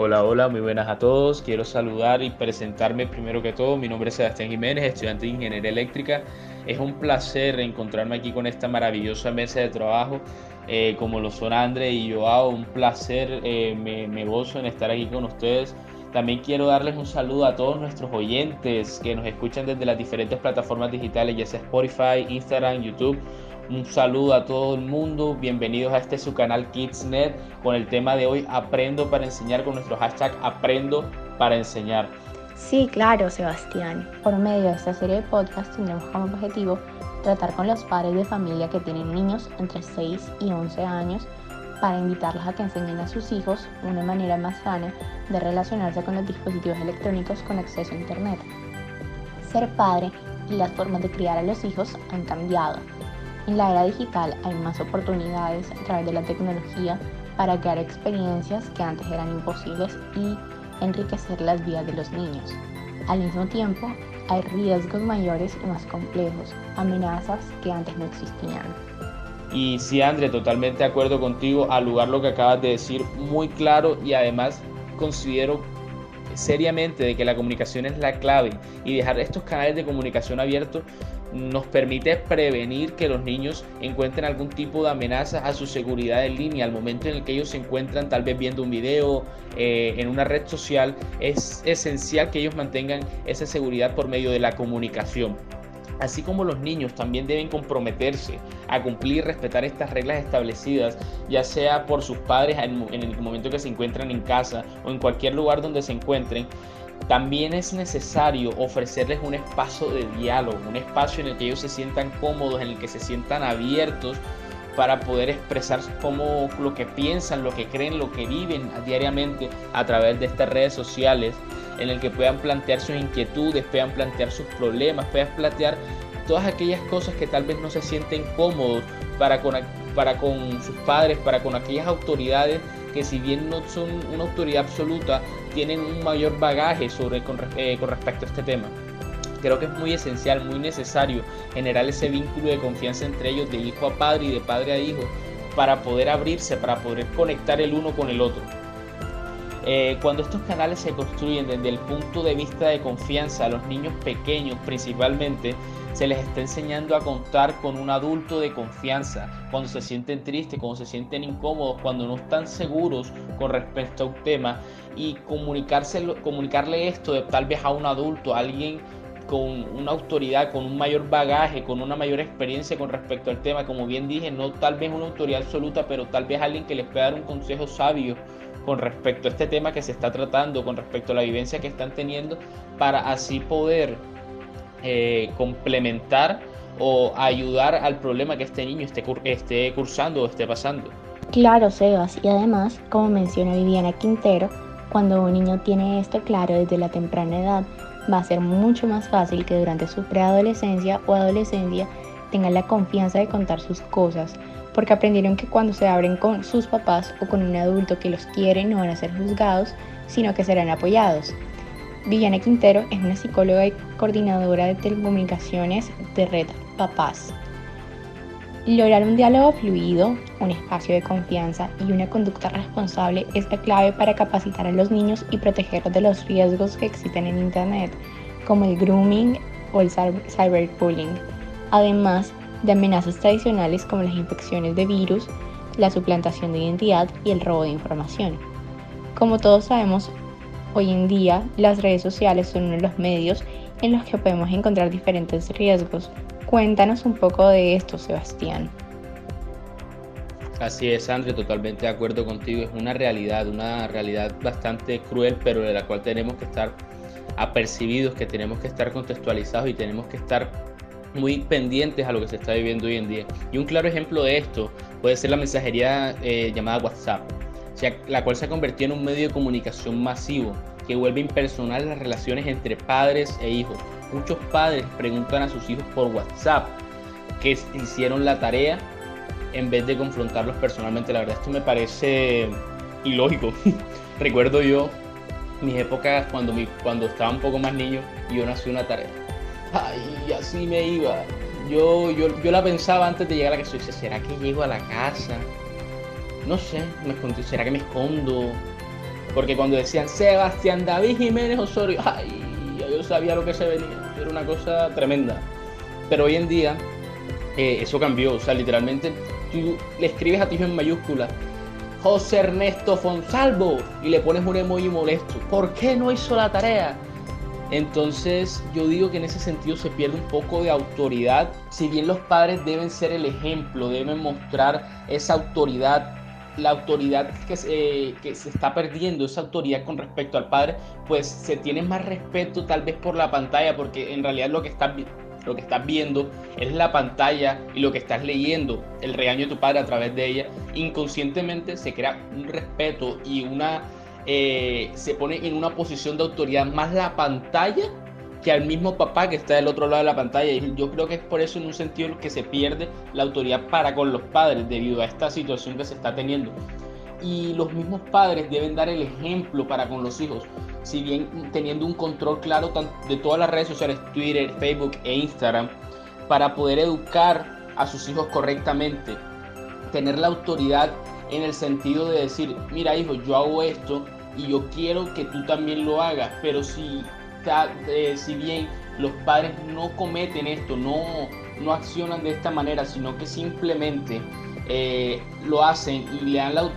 Hola, hola, muy buenas a todos. Quiero saludar y presentarme primero que todo. Mi nombre es Sebastián Jiménez, estudiante de Ingeniería Eléctrica. Es un placer encontrarme aquí con esta maravillosa mesa de trabajo, eh, como lo son André y Joao. Un placer, eh, me, me gozo en estar aquí con ustedes. También quiero darles un saludo a todos nuestros oyentes que nos escuchan desde las diferentes plataformas digitales, ya sea Spotify, Instagram, YouTube. Un saludo a todo el mundo, bienvenidos a este su canal KidsNet con el tema de hoy Aprendo para enseñar con nuestro hashtag Aprendo para enseñar. Sí, claro, Sebastián. Por medio de esta serie de podcasts tendremos como objetivo tratar con los padres de familia que tienen niños entre 6 y 11 años para invitarlos a que enseñen a sus hijos una manera más sana de relacionarse con los dispositivos electrónicos con acceso a Internet. Ser padre y las formas de criar a los hijos han cambiado en la era digital hay más oportunidades a través de la tecnología para crear experiencias que antes eran imposibles y enriquecer las vidas de los niños. Al mismo tiempo, hay riesgos mayores y más complejos, amenazas que antes no existían. Y sí, André, totalmente de acuerdo contigo, al lugar lo que acabas de decir, muy claro y además considero seriamente de que la comunicación es la clave y dejar estos canales de comunicación abiertos nos permite prevenir que los niños encuentren algún tipo de amenaza a su seguridad en línea. Al momento en el que ellos se encuentran tal vez viendo un video eh, en una red social, es esencial que ellos mantengan esa seguridad por medio de la comunicación. Así como los niños también deben comprometerse a cumplir y respetar estas reglas establecidas, ya sea por sus padres en el momento que se encuentran en casa o en cualquier lugar donde se encuentren, también es necesario ofrecerles un espacio de diálogo, un espacio en el que ellos se sientan cómodos, en el que se sientan abiertos para poder expresar cómo lo que piensan, lo que creen, lo que viven diariamente a través de estas redes sociales, en el que puedan plantear sus inquietudes, puedan plantear sus problemas, puedan plantear todas aquellas cosas que tal vez no se sienten cómodos para con, para con sus padres, para con aquellas autoridades que si bien no son una autoridad absoluta, tienen un mayor bagaje sobre, con, eh, con respecto a este tema. Creo que es muy esencial, muy necesario generar ese vínculo de confianza entre ellos, de hijo a padre y de padre a hijo, para poder abrirse, para poder conectar el uno con el otro. Eh, cuando estos canales se construyen desde el punto de vista de confianza a los niños pequeños principalmente, se les está enseñando a contar con un adulto de confianza cuando se sienten tristes, cuando se sienten incómodos, cuando no están seguros con respecto a un tema y comunicarle esto de, tal vez a un adulto, a alguien con una autoridad, con un mayor bagaje, con una mayor experiencia con respecto al tema. Como bien dije, no tal vez una autoridad absoluta, pero tal vez alguien que les pueda dar un consejo sabio con respecto a este tema que se está tratando, con respecto a la vivencia que están teniendo, para así poder eh, complementar o ayudar al problema que este niño esté, esté cursando o esté pasando. Claro, Sebas, y además, como menciona Viviana Quintero, cuando un niño tiene esto claro desde la temprana edad, va a ser mucho más fácil que durante su preadolescencia o adolescencia tenga la confianza de contar sus cosas, porque aprendieron que cuando se abren con sus papás o con un adulto que los quiere no van a ser juzgados, sino que serán apoyados. Viviana Quintero es una psicóloga y coordinadora de telecomunicaciones de Red Papás. Lograr un diálogo fluido, un espacio de confianza y una conducta responsable es la clave para capacitar a los niños y protegerlos de los riesgos que existen en Internet, como el grooming o el cyberbullying. Además, de amenazas tradicionales como las infecciones de virus, la suplantación de identidad y el robo de información. Como todos sabemos, hoy en día las redes sociales son uno de los medios en los que podemos encontrar diferentes riesgos. Cuéntanos un poco de esto, Sebastián. Así es, André, totalmente de acuerdo contigo. Es una realidad, una realidad bastante cruel, pero de la cual tenemos que estar apercibidos, que tenemos que estar contextualizados y tenemos que estar muy pendientes a lo que se está viviendo hoy en día. Y un claro ejemplo de esto puede ser la mensajería eh, llamada WhatsApp, la cual se ha convertido en un medio de comunicación masivo que vuelve impersonal las relaciones entre padres e hijos. Muchos padres preguntan a sus hijos por WhatsApp que hicieron la tarea en vez de confrontarlos personalmente. La verdad esto me parece ilógico. Recuerdo yo mis épocas cuando, mi, cuando estaba un poco más niño y yo no hacía una tarea Ay, así me iba. Yo, yo, yo la pensaba antes de llegar a la casa. Dice, ¿será que llego a la casa? No sé, me ¿será que me escondo? Porque cuando decían Sebastián David Jiménez Osorio, ay, yo sabía lo que se venía, era una cosa tremenda. Pero hoy en día eh, eso cambió, o sea, literalmente tú le escribes a ti en mayúscula José Ernesto Fonsalvo y le pones un emoji molesto. ¿Por qué no hizo la tarea? Entonces yo digo que en ese sentido se pierde un poco de autoridad. Si bien los padres deben ser el ejemplo, deben mostrar esa autoridad, la autoridad que se, que se está perdiendo, esa autoridad con respecto al padre, pues se tiene más respeto tal vez por la pantalla, porque en realidad lo que está lo que estás viendo es la pantalla y lo que estás leyendo, el regaño de tu padre a través de ella, inconscientemente se crea un respeto y una eh, se pone en una posición de autoridad más la pantalla que al mismo papá que está del otro lado de la pantalla. Y yo creo que es por eso en un sentido que se pierde la autoridad para con los padres debido a esta situación que se está teniendo. Y los mismos padres deben dar el ejemplo para con los hijos si bien teniendo un control claro de todas las redes sociales, Twitter, Facebook e Instagram, para poder educar a sus hijos correctamente, tener la autoridad en el sentido de decir, mira hijo, yo hago esto y yo quiero que tú también lo hagas, pero si, eh, si bien los padres no cometen esto, no, no accionan de esta manera, sino que simplemente eh, lo hacen y le dan la,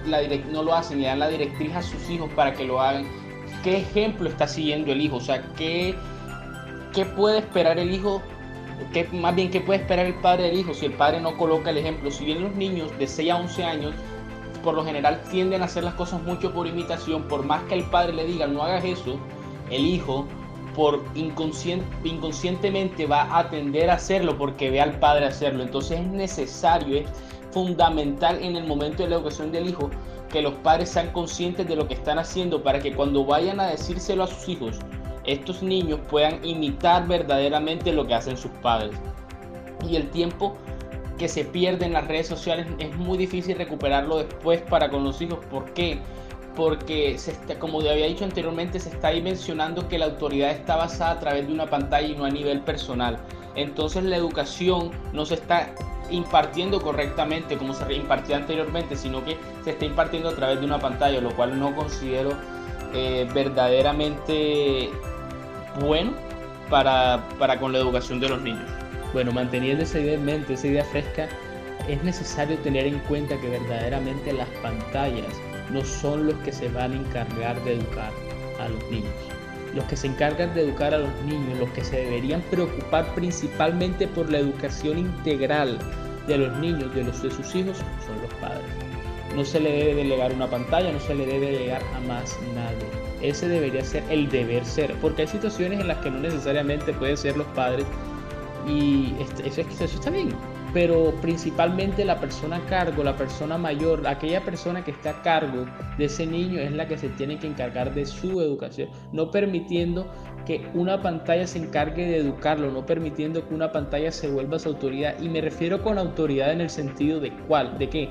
no lo hacen, le dan la directriz a sus hijos para que lo hagan, qué ejemplo está siguiendo el hijo, o sea, qué, qué puede esperar el hijo, qué, más bien qué puede esperar el padre del hijo si el padre no coloca el ejemplo. Si bien los niños de 6 a 11 años por lo general tienden a hacer las cosas mucho por imitación, por más que el padre le diga no hagas eso, el hijo por inconscientemente va a tender a hacerlo porque ve al padre hacerlo. Entonces es necesario, es fundamental en el momento de la educación del hijo que los padres sean conscientes de lo que están haciendo para que cuando vayan a decírselo a sus hijos, estos niños puedan imitar verdaderamente lo que hacen sus padres. Y el tiempo que se pierde en las redes sociales es muy difícil recuperarlo después para con los hijos. ¿Por qué? Porque, se está, como había dicho anteriormente, se está ahí mencionando que la autoridad está basada a través de una pantalla y no a nivel personal. Entonces la educación no se está impartiendo correctamente como se impartía anteriormente, sino que se está impartiendo a través de una pantalla, lo cual no considero eh, verdaderamente bueno para, para con la educación de los niños. Bueno, manteniendo esa idea en mente, esa idea fresca, es necesario tener en cuenta que verdaderamente las pantallas no son los que se van a encargar de educar a los niños. Los que se encargan de educar a los niños, los que se deberían preocupar principalmente por la educación integral de los niños, de, los, de sus hijos, son los padres. No se le debe delegar una pantalla, no se le debe delegar a más nadie. Ese debería ser el deber ser, porque hay situaciones en las que no necesariamente pueden ser los padres y eso, eso está bien, pero principalmente la persona a cargo, la persona mayor, aquella persona que está a cargo de ese niño es la que se tiene que encargar de su educación, no permitiendo que una pantalla se encargue de educarlo, no permitiendo que una pantalla se vuelva su autoridad. Y me refiero con autoridad en el sentido de cuál, de qué,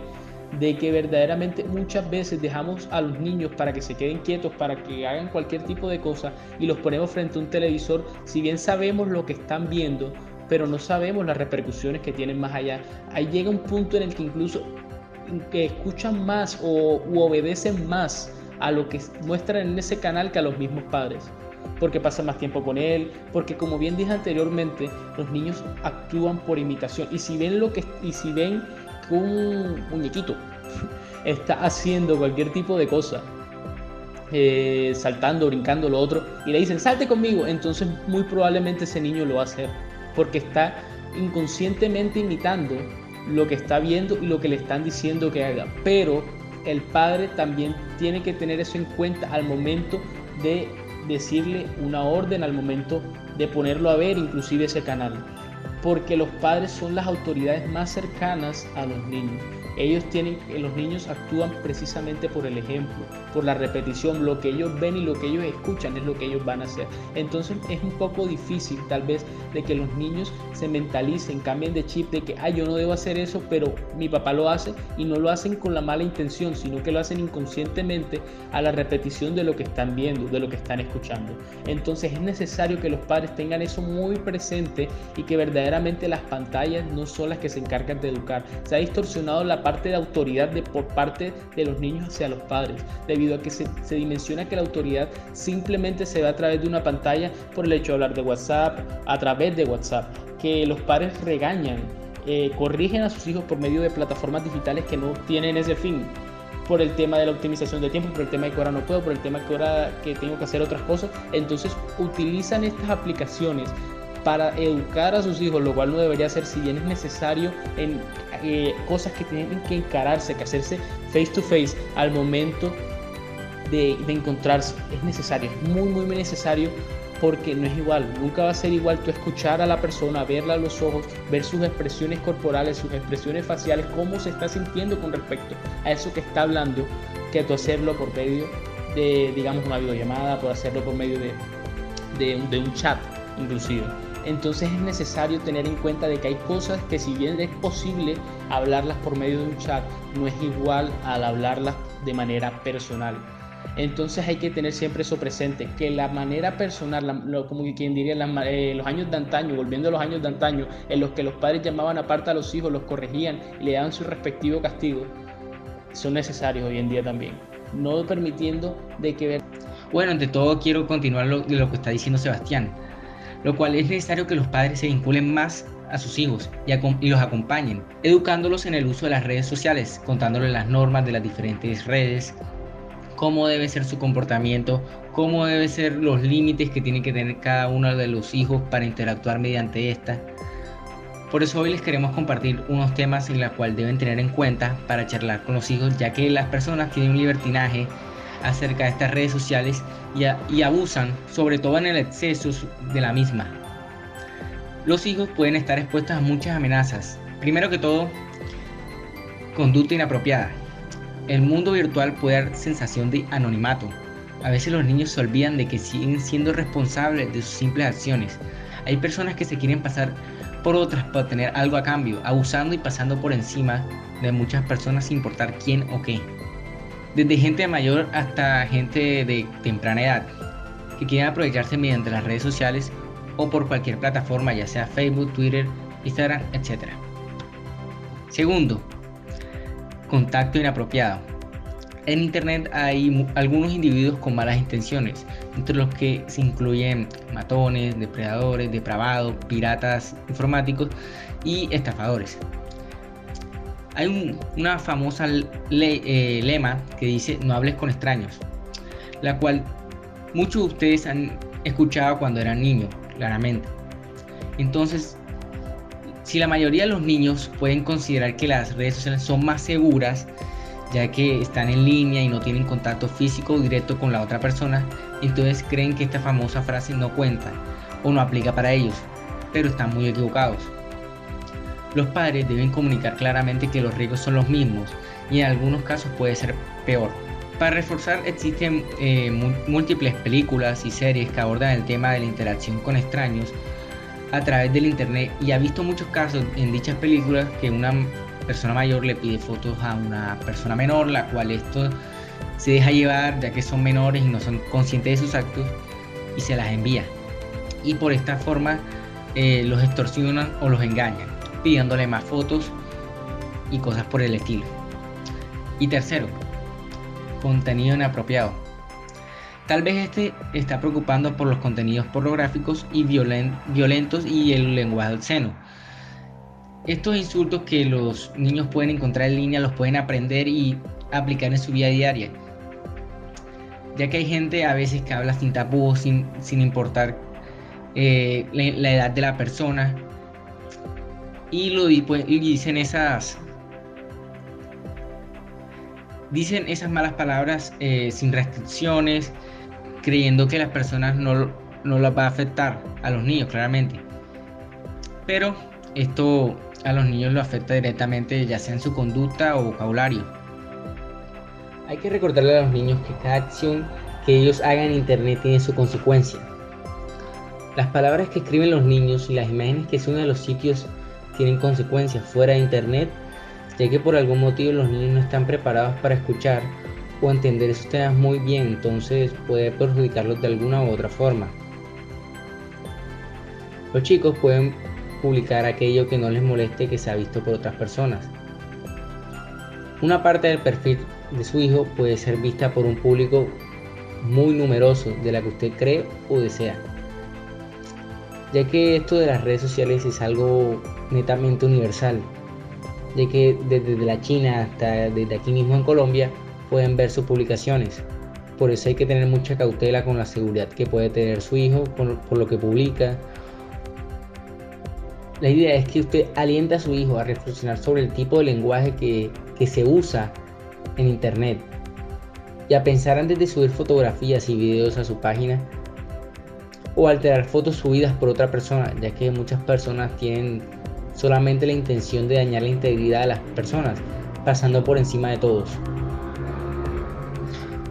de que verdaderamente muchas veces dejamos a los niños para que se queden quietos, para que hagan cualquier tipo de cosa y los ponemos frente a un televisor, si bien sabemos lo que están viendo, pero no sabemos las repercusiones que tienen más allá. Ahí llega un punto en el que incluso que escuchan más o obedecen más a lo que muestran en ese canal que a los mismos padres porque pasan más tiempo con él, porque como bien dije anteriormente, los niños actúan por imitación y si ven lo que y si ven que un muñequito está haciendo cualquier tipo de cosa, eh, saltando, brincando lo otro, y le dicen salte conmigo, entonces muy probablemente ese niño lo va a hacer, porque está inconscientemente imitando lo que está viendo y lo que le están diciendo que haga. Pero el padre también tiene que tener eso en cuenta al momento de decirle una orden al momento de ponerlo a ver inclusive ese canal. Porque los padres son las autoridades más cercanas a los niños. Ellos tienen, los niños actúan precisamente por el ejemplo, por la repetición, lo que ellos ven y lo que ellos escuchan es lo que ellos van a hacer. Entonces es un poco difícil tal vez de que los niños se mentalicen, cambien de chip de que, ay, yo no debo hacer eso, pero mi papá lo hace y no lo hacen con la mala intención, sino que lo hacen inconscientemente a la repetición de lo que están viendo, de lo que están escuchando. Entonces es necesario que los padres tengan eso muy presente y que verdaderamente las pantallas no son las que se encargan de educar. Se ha distorsionado la parte de autoridad de, por parte de los niños hacia los padres, debido a que se, se dimensiona que la autoridad simplemente se ve a través de una pantalla por el hecho de hablar de WhatsApp, a través de WhatsApp, que los padres regañan, eh, corrigen a sus hijos por medio de plataformas digitales que no tienen ese fin por el tema de la optimización de tiempo, por el tema de que ahora no puedo, por el tema que ahora que tengo que hacer otras cosas. Entonces utilizan estas aplicaciones para educar a sus hijos, lo cual no debería ser si bien es necesario en eh, cosas que tienen que encararse, que hacerse face to face al momento de, encontrarse. Es necesario, es muy, muy necesario porque no es igual, nunca va a ser igual tú escuchar a la persona, verla a los ojos, ver sus expresiones corporales, sus expresiones faciales, cómo se está sintiendo con respecto a eso que está hablando, que tú hacerlo por medio de, digamos, una videollamada, por hacerlo por medio de, de, de un chat, inclusive. Entonces es necesario tener en cuenta de que hay cosas que si bien es posible hablarlas por medio de un chat, no es igual al hablarlas de manera personal. Entonces hay que tener siempre eso presente, que la manera personal, como quien diría, eh, los años de antaño, volviendo a los años de antaño, en los que los padres llamaban aparte a los hijos, los corregían y le daban su respectivo castigo, son necesarios hoy en día también. No permitiendo de que... Bueno, ante todo quiero continuar lo que está diciendo Sebastián, lo cual es necesario que los padres se vinculen más a sus hijos y, los acompañen, educándolos en el uso de las redes sociales, contándoles las normas de las diferentes redes, cómo debe ser su comportamiento, cómo deben ser los límites que tiene que tener cada uno de los hijos para interactuar mediante esta. Por eso hoy les queremos compartir unos temas en los cuales deben tener en cuenta para charlar con los hijos, ya que las personas tienen un libertinaje acerca de estas redes sociales y, abusan, sobre todo en el exceso de la misma. Los hijos pueden estar expuestos a muchas amenazas. Primero que todo, conducta inapropiada, el mundo virtual puede dar sensación de anonimato. A veces los niños se olvidan de que siguen siendo responsables de sus simples acciones. Hay personas que se quieren pasar por otras para tener algo a cambio, abusando y pasando por encima de muchas personas sin importar quién o qué. Desde gente mayor hasta gente de temprana edad, que quieren aprovecharse mediante las redes sociales o por cualquier plataforma, ya sea Facebook, Twitter, Instagram, etc. Segundo, contacto inapropiado. En Internet hay algunos individuos con malas intenciones, entre los que se incluyen matones, depredadores, depravados, piratas informáticos y estafadores. Hay una famosa eh, lema que dice no hables con extraños, la cual muchos de ustedes han escuchado cuando eran niños, claramente. Entonces, si la mayoría de los niños pueden considerar que las redes sociales son más seguras, ya que están en línea y no tienen contacto físico directo con la otra persona, entonces creen que esta famosa frase no cuenta o no aplica para ellos, pero están muy equivocados. Los padres deben comunicar claramente que los riesgos son los mismos y en algunos casos puede ser peor. Para reforzar existen eh, múltiples películas y series que abordan el tema de la interacción con extraños a través del internet y ha visto muchos casos en dichas películas que una persona mayor le pide fotos a una persona menor, la cual esto se deja llevar ya que son menores y no son conscientes de sus actos y se las envía. Y por esta forma eh, los extorsionan o los engañan, pidiéndole más fotos y cosas por el estilo. Y tercero, contenido inapropiado Tal vez este está preocupando por los contenidos pornográficos y violentos y el lenguaje obsceno. Estos insultos que los niños pueden encontrar en línea los pueden aprender y aplicar en su vida diaria. Ya que hay gente a veces que habla sin tapujos, sin, importar eh, la, edad de la persona. Y, lo, pues, y dicen esas dicen esas malas palabras eh, sin restricciones, creyendo que las personas no, no las va a afectar a los niños, claramente. Pero esto a los niños lo afecta directamente, ya sea en su conducta o vocabulario. Hay que recordarle a los niños que cada acción que ellos hagan en internet tiene su consecuencia. Las palabras que escriben los niños y las imágenes que suben a los sitios tienen consecuencias fuera de internet, ya que por algún motivo los niños no están preparados para escuchar o entender esos temas muy bien, entonces puede perjudicarlos de alguna u otra forma. Los chicos pueden publicar aquello que no les moleste que se ha visto por otras personas. Una parte del perfil de su hijo puede ser vista por un público muy numeroso de la que usted cree o desea. Ya que esto de las redes sociales es algo netamente universal, ya que desde la China hasta desde aquí mismo en Colombia pueden ver sus publicaciones. Por eso hay que tener mucha cautela con la seguridad que puede tener su hijo por, lo que publica. La idea es que usted alienta a su hijo a reflexionar sobre el tipo de lenguaje que, que se usa en Internet y a pensar antes de subir fotografías y videos a su página o alterar fotos subidas por otra persona, ya que muchas personas tienen solamente la intención de dañar la integridad de las personas, pasando por encima de todos.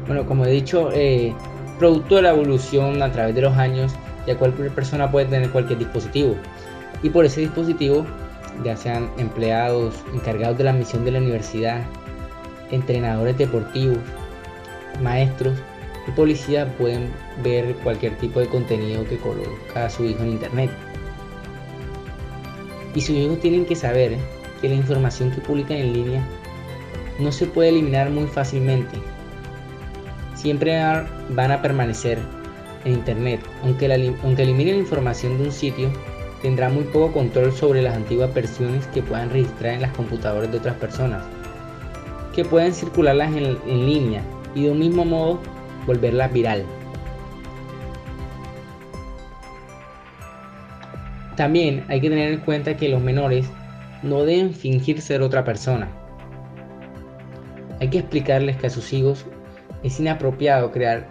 Bueno, como he dicho, eh, producto de la evolución a través de los años, ya cualquier persona puede tener cualquier dispositivo. Y por ese dispositivo, ya sean empleados, encargados de la misión de la universidad, entrenadores deportivos, maestros y policías pueden ver cualquier tipo de contenido que coloca su hijo en internet. Y sus hijos tienen que saber que la información que publican en línea no se puede eliminar muy fácilmente. Siempre van a permanecer en Internet. Aunque, aunque eliminen la información de un sitio, tendrá muy poco control sobre las antiguas versiones que puedan registrar en las computadoras de otras personas, que pueden circularlas en, en línea y de un mismo modo volverlas viral. También hay que tener en cuenta que los menores no deben fingir ser otra persona. Hay que explicarles que a sus hijos es inapropiado crear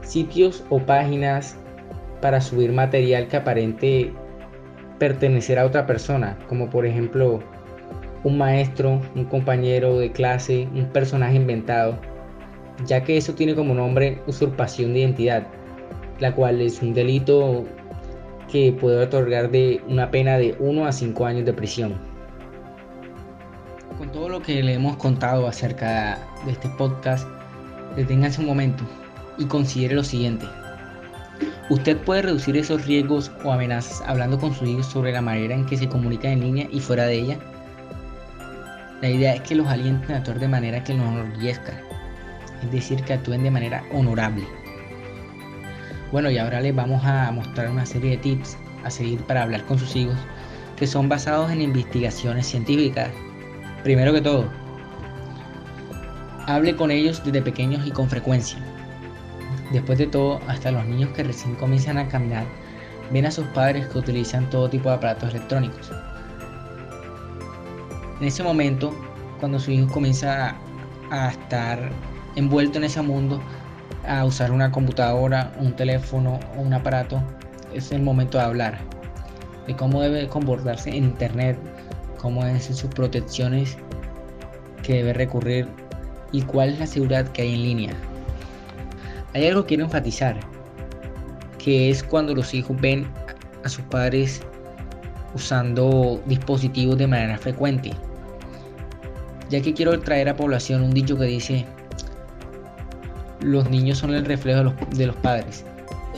sitios o páginas para subir material que aparente pertenecer a otra persona, como por ejemplo un maestro, un compañero de clase, un personaje inventado, ya que eso tiene como nombre usurpación de identidad, la cual es un delito que puede otorgar de una pena de 1 a 5 años de prisión. Con todo lo que le hemos contado acerca de este podcast, deténgase un momento y considere lo siguiente. Usted puede reducir esos riesgos o amenazas hablando con su hijo sobre la manera en que se comunica en línea y fuera de ella. La idea es que los alienten a actuar de manera que los enorgullezca, es decir, que actúen de manera honorable. Bueno, y ahora les vamos a mostrar una serie de tips a seguir para hablar con sus hijos que son basados en investigaciones científicas. Primero que todo, hable con ellos desde pequeños y con frecuencia. Después de todo, hasta los niños que recién comienzan a caminar ven a sus padres que utilizan todo tipo de aparatos electrónicos. En ese momento, cuando su hijo comienza a estar envuelto en ese mundo, a usar una computadora, un teléfono o un aparato, es el momento de hablar de cómo debe comportarse en Internet, cómo es sus protecciones que debe recurrir y cuál es la seguridad que hay en línea. Hay algo que quiero enfatizar, que es cuando los hijos ven a sus padres usando dispositivos de manera frecuente. Ya que quiero traer a población un dicho que dice, los niños son el reflejo de los, padres.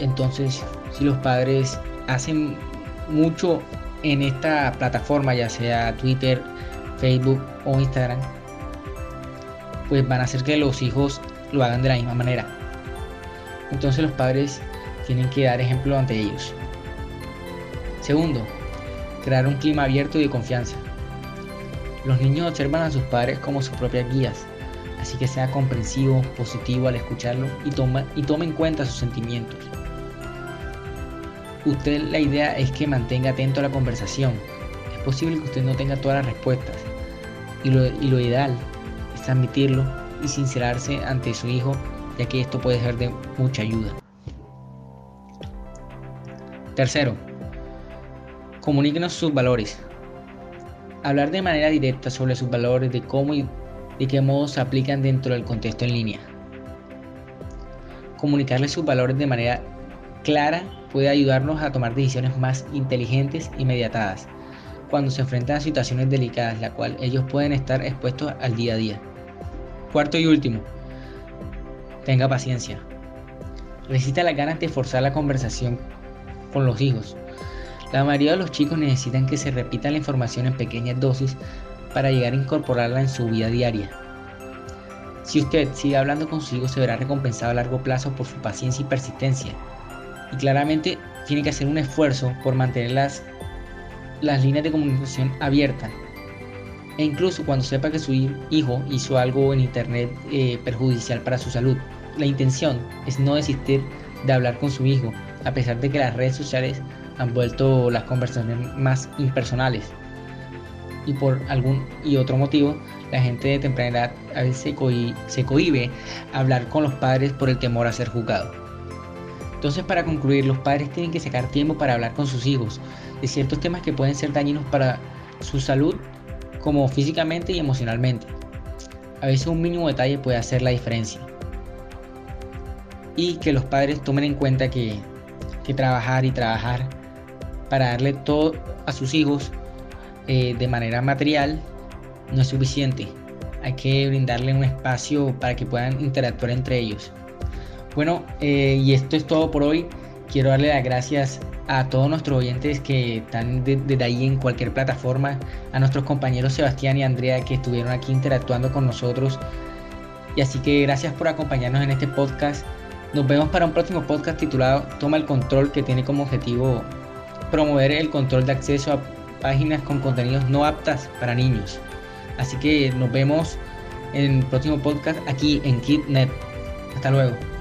Entonces, si los padres hacen mucho en esta plataforma, ya sea Twitter, Facebook o Instagram, pues van a hacer que los hijos lo hagan de la misma manera. Entonces los padres tienen que dar ejemplo ante ellos. Segundo, crear un clima abierto y de confianza. Los niños observan a sus padres como sus propias guías Así que sea comprensivo, positivo al escucharlo y, toma, y tome en cuenta sus sentimientos. Usted la idea es que mantenga atento a la conversación. Es posible que usted no tenga todas las respuestas. Y lo, y lo ideal es admitirlo y sincerarse ante su hijo, ya que esto puede ser de mucha ayuda. Tercero, comuníquenos sus valores. Hablar de manera directa sobre sus valores, de cómo y de qué modo se aplican dentro del contexto en línea. Comunicarles sus valores de manera clara puede ayudarnos a tomar decisiones más inteligentes y mediatadas cuando se enfrentan a situaciones delicadas, la cual ellos pueden estar expuestos al día a día. Cuarto y último, tenga paciencia. Necesita las ganas de forzar la conversación con los hijos. La mayoría de los chicos necesitan que se repita la información en pequeñas dosis para llegar a incorporarla en su vida diaria. Si usted sigue hablando con sus hijos, se verá recompensado a largo plazo por su paciencia y persistencia. Y claramente tiene que hacer un esfuerzo por mantener las, las líneas de comunicación abiertas. E incluso cuando sepa que su hijo hizo algo en internet eh, perjudicial para su salud. La intención es no desistir de hablar con su hijo, a pesar de que las redes sociales han vuelto las conversaciones más impersonales. Y por algún y otro motivo, la gente de temprana edad a veces se, cohibe, se cohibe hablar con los padres por el temor a ser juzgado. Entonces, para concluir, los padres tienen que sacar tiempo para hablar con sus hijos de ciertos temas que pueden ser dañinos para su salud, como físicamente y emocionalmente. A veces un mínimo detalle puede hacer la diferencia. Y que los padres tomen en cuenta que, que trabajar y trabajar para darle todo a sus hijos eh, de manera material no es suficiente. Hay que brindarle un espacio para que puedan interactuar entre ellos. Bueno, eh, y esto es todo por hoy. Quiero darle las gracias a todos nuestros oyentes que están desde ahí en cualquier plataforma, a nuestros compañeros Sebastián y Andrea que estuvieron aquí interactuando con nosotros. Y así que gracias por acompañarnos en este podcast. Nos vemos para un próximo podcast titulado Toma el control que tiene como objetivo promover el control de acceso a páginas con contenidos no aptas para niños. Así que nos vemos en el próximo podcast aquí en KidNet. Hasta luego.